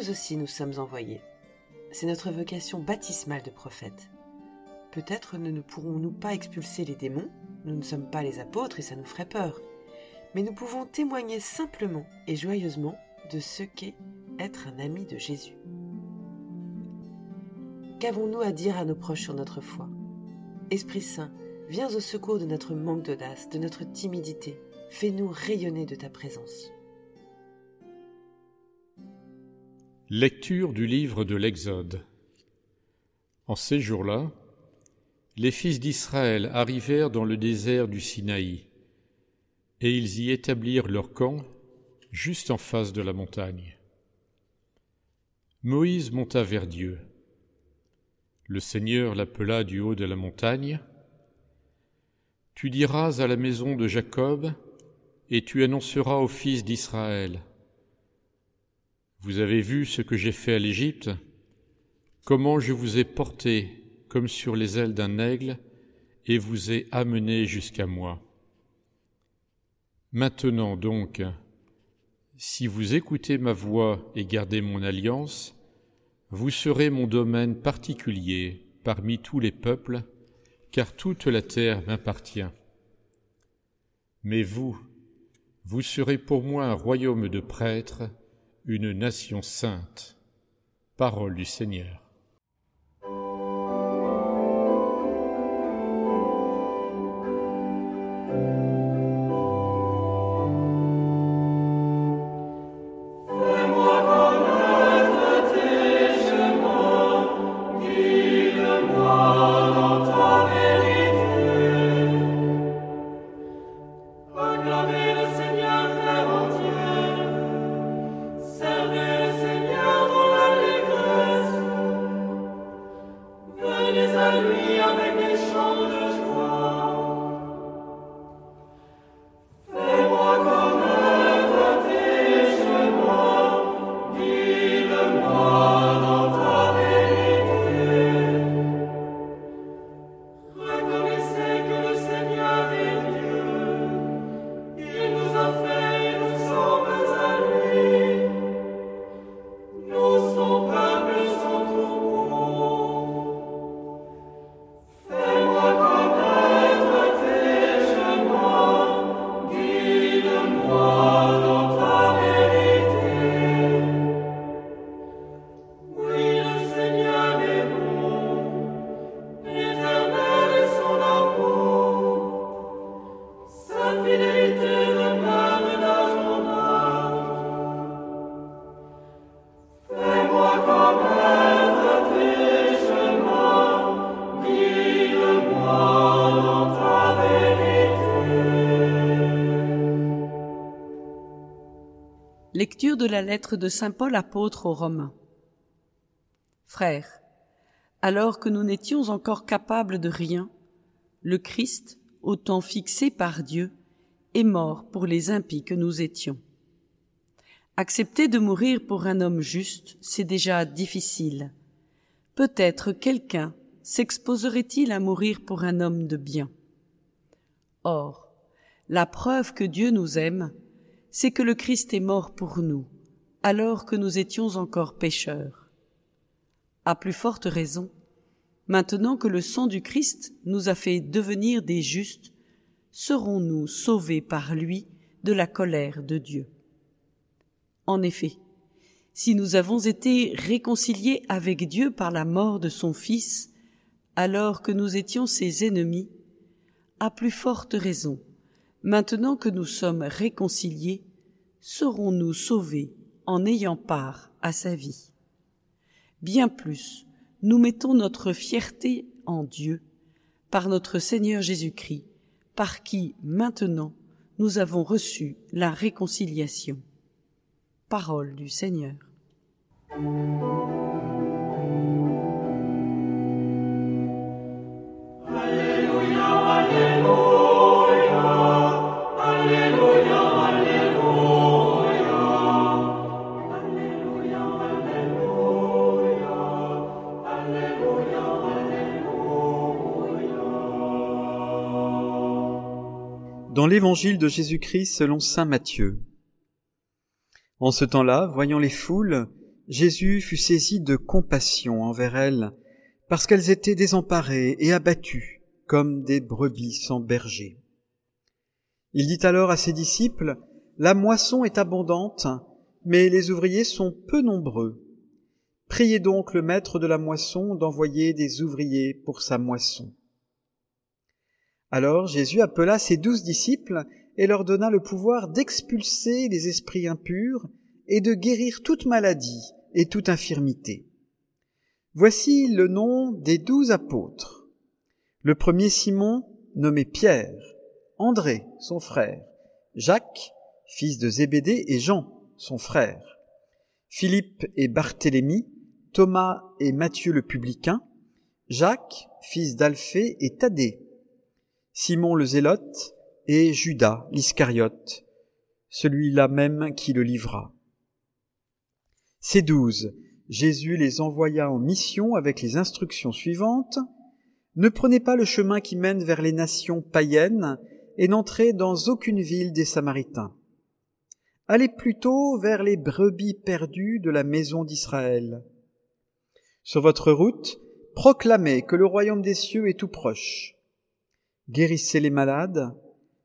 nous aussi nous sommes envoyés. C'est notre vocation baptismale de prophète. Peut-être ne, ne pourrons-nous pas expulser les démons, nous ne sommes pas les apôtres et ça nous ferait peur, mais nous pouvons témoigner simplement et joyeusement de ce qu'est être un ami de Jésus. Qu'avons-nous à dire à nos proches sur notre foi? Esprit Saint, viens au secours de notre manque d'audace, de notre timidité. Fais-nous rayonner de ta présence. Lecture du livre de l'Exode. En ces jours-là, les fils d'Israël arrivèrent dans le désert du Sinaï, et ils y établirent leur camp juste en face de la montagne. Moïse monta vers Dieu. Le Seigneur l'appela du haut de la montagne. Tu diras à la maison de Jacob, et tu annonceras aux fils d'Israël. Vous avez vu ce que j'ai fait à l'Égypte, comment je vous ai porté comme sur les ailes d'un aigle, et vous ai amené jusqu'à moi. Maintenant donc, si vous écoutez ma voix et gardez mon alliance, vous serez mon domaine particulier parmi tous les peuples, car toute la terre m'appartient. Mais vous, vous serez pour moi un royaume de prêtres, une nation sainte. Parole du Seigneur. Lecture de lettre de Saint Paul apôtre aux Romains. Frères, alors que nous n'étions encore capables de rien, le Christ, au temps fixé par Dieu, est mort pour les impies que nous étions. Accepter de mourir pour un homme juste, c'est déjà difficile. Peut-être quelqu'un s'exposerait-il à mourir pour un homme de bien. Or, la preuve que Dieu nous aime, c'est que le Christ est mort pour nous, alors que nous étions encore pécheurs. À plus forte raison, maintenant que le sang du Christ nous a fait devenir des justes, serons-nous sauvés par lui de la colère de Dieu. En effet, si nous avons été réconciliés avec Dieu par la mort de son Fils, alors que nous étions ses ennemis, à plus forte raison, Maintenant que nous sommes réconciliés, serons-nous sauvés en ayant part à sa vie. Bien plus, nous mettons notre fierté en Dieu par notre Seigneur Jésus-Christ, par qui maintenant nous avons reçu la réconciliation. Parole du Seigneur. Dans l'évangile de Jésus-Christ selon saint Matthieu. En ce temps-là, voyant les foules, Jésus fut saisi de compassion envers elles, parce qu'elles étaient désemparées et abattues, comme des brebis sans berger. Il dit alors à ses disciples, La moisson est abondante, mais les ouvriers sont peu nombreux. Priez donc le maître de la moisson d'envoyer des ouvriers pour sa moisson. Alors Jésus appela ses douze disciples et leur donna le pouvoir d'expulser les esprits impurs et de guérir toute maladie et toute infirmité. Voici le nom des douze apôtres. Le premier Simon, nommé Pierre, André, son frère, Jacques, fils de Zébédée, et Jean, son frère, Philippe et Barthélemy, Thomas et Matthieu le publicain, Jacques, fils d'Alphée et Thaddée, Simon le zélote et Judas l'Iscariote, celui-là même qui le livra. Ces douze, Jésus les envoya en mission avec les instructions suivantes. Ne prenez pas le chemin qui mène vers les nations païennes et n'entrez dans aucune ville des Samaritains. Allez plutôt vers les brebis perdues de la maison d'Israël. Sur votre route, proclamez que le royaume des cieux est tout proche. Guérissez les malades,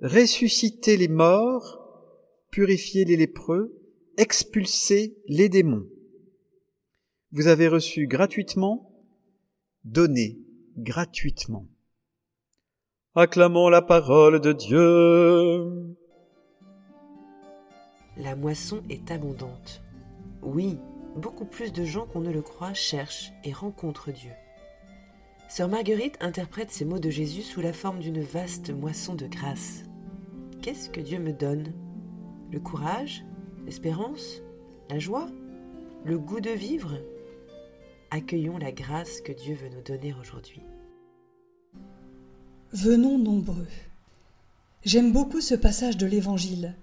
ressuscitez les morts, purifiez les lépreux, expulsez les démons. Vous avez reçu gratuitement, donnez gratuitement. Acclamons la parole de Dieu. La moisson est abondante. Oui, beaucoup plus de gens qu'on ne le croit cherchent et rencontrent Dieu. Sœur Marguerite interprète ces mots de Jésus sous la forme d'une vaste moisson de grâce. Qu'est-ce que Dieu me donne? Le courage? L'espérance? La joie? Le goût de vivre? Accueillons la grâce que Dieu veut nous donner aujourd'hui. Venons nombreux. J'aime beaucoup ce passage de l'Évangile.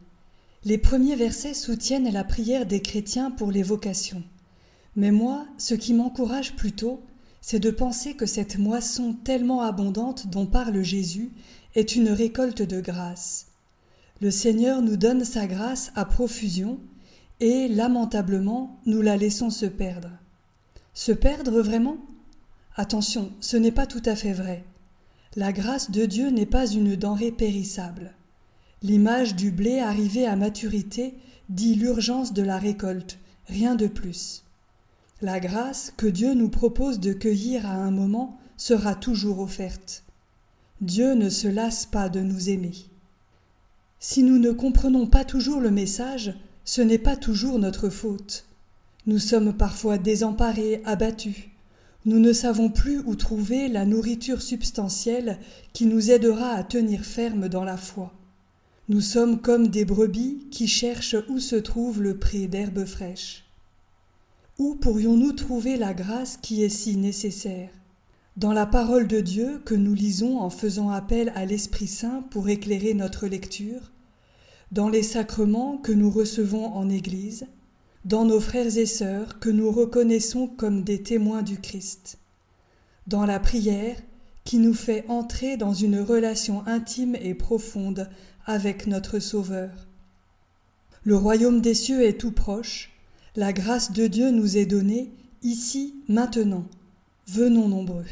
Les premiers versets soutiennent la prière des chrétiens pour les vocations. Mais moi, ce qui m'encourage plutôt, c'est de penser que cette moisson tellement abondante dont parle Jésus est une récolte de grâce. Le Seigneur nous donne sa grâce à profusion, et, lamentablement, nous la laissons se perdre. Se perdre vraiment? Attention, ce n'est pas tout à fait vrai. La grâce de Dieu n'est pas une denrée périssable. L'image du blé arrivé à maturité dit l'urgence de la récolte, rien de plus. La grâce que Dieu nous propose de cueillir à un moment sera toujours offerte. Dieu ne se lasse pas de nous aimer. Si nous ne comprenons pas toujours le message, ce n'est pas toujours notre faute. Nous sommes parfois désemparés, abattus. Nous ne savons plus où trouver la nourriture substantielle qui nous aidera à tenir ferme dans la foi. Nous sommes comme des brebis qui cherchent où se trouve le pré d'herbes fraîches. Où pourrions-nous trouver la grâce qui est si nécessaire? Dans la parole de Dieu que nous lisons en faisant appel à l'Esprit Saint pour éclairer notre lecture, dans les sacrements que nous recevons en Église, dans nos frères et sœurs que nous reconnaissons comme des témoins du Christ, dans la prière qui nous fait entrer dans une relation intime et profonde avec notre Sauveur. Le royaume des cieux est tout proche, la grâce de Dieu nous est donnée ici, maintenant. Venons nombreux.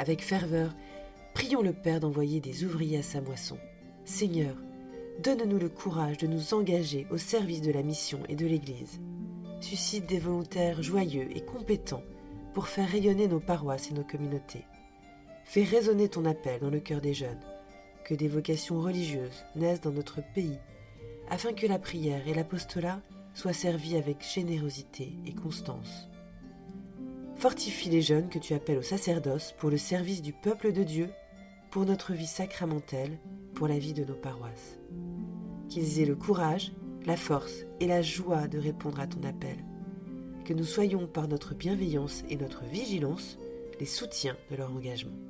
Avec ferveur, prions le Père d'envoyer des ouvriers à sa moisson. Seigneur, donne-nous le courage de nous engager au service de la mission et de l'Église. Suscite des volontaires joyeux et compétents pour faire rayonner nos paroisses et nos communautés. Fais résonner ton appel dans le cœur des jeunes, que des vocations religieuses naissent dans notre pays, afin que la prière et l'apostolat soient servis avec générosité et constance. Fortifie les jeunes que tu appelles au sacerdoce pour le service du peuple de Dieu, pour notre vie sacramentelle, pour la vie de nos paroisses. Qu'ils aient le courage, la force et la joie de répondre à ton appel. Que nous soyons par notre bienveillance et notre vigilance les soutiens de leur engagement.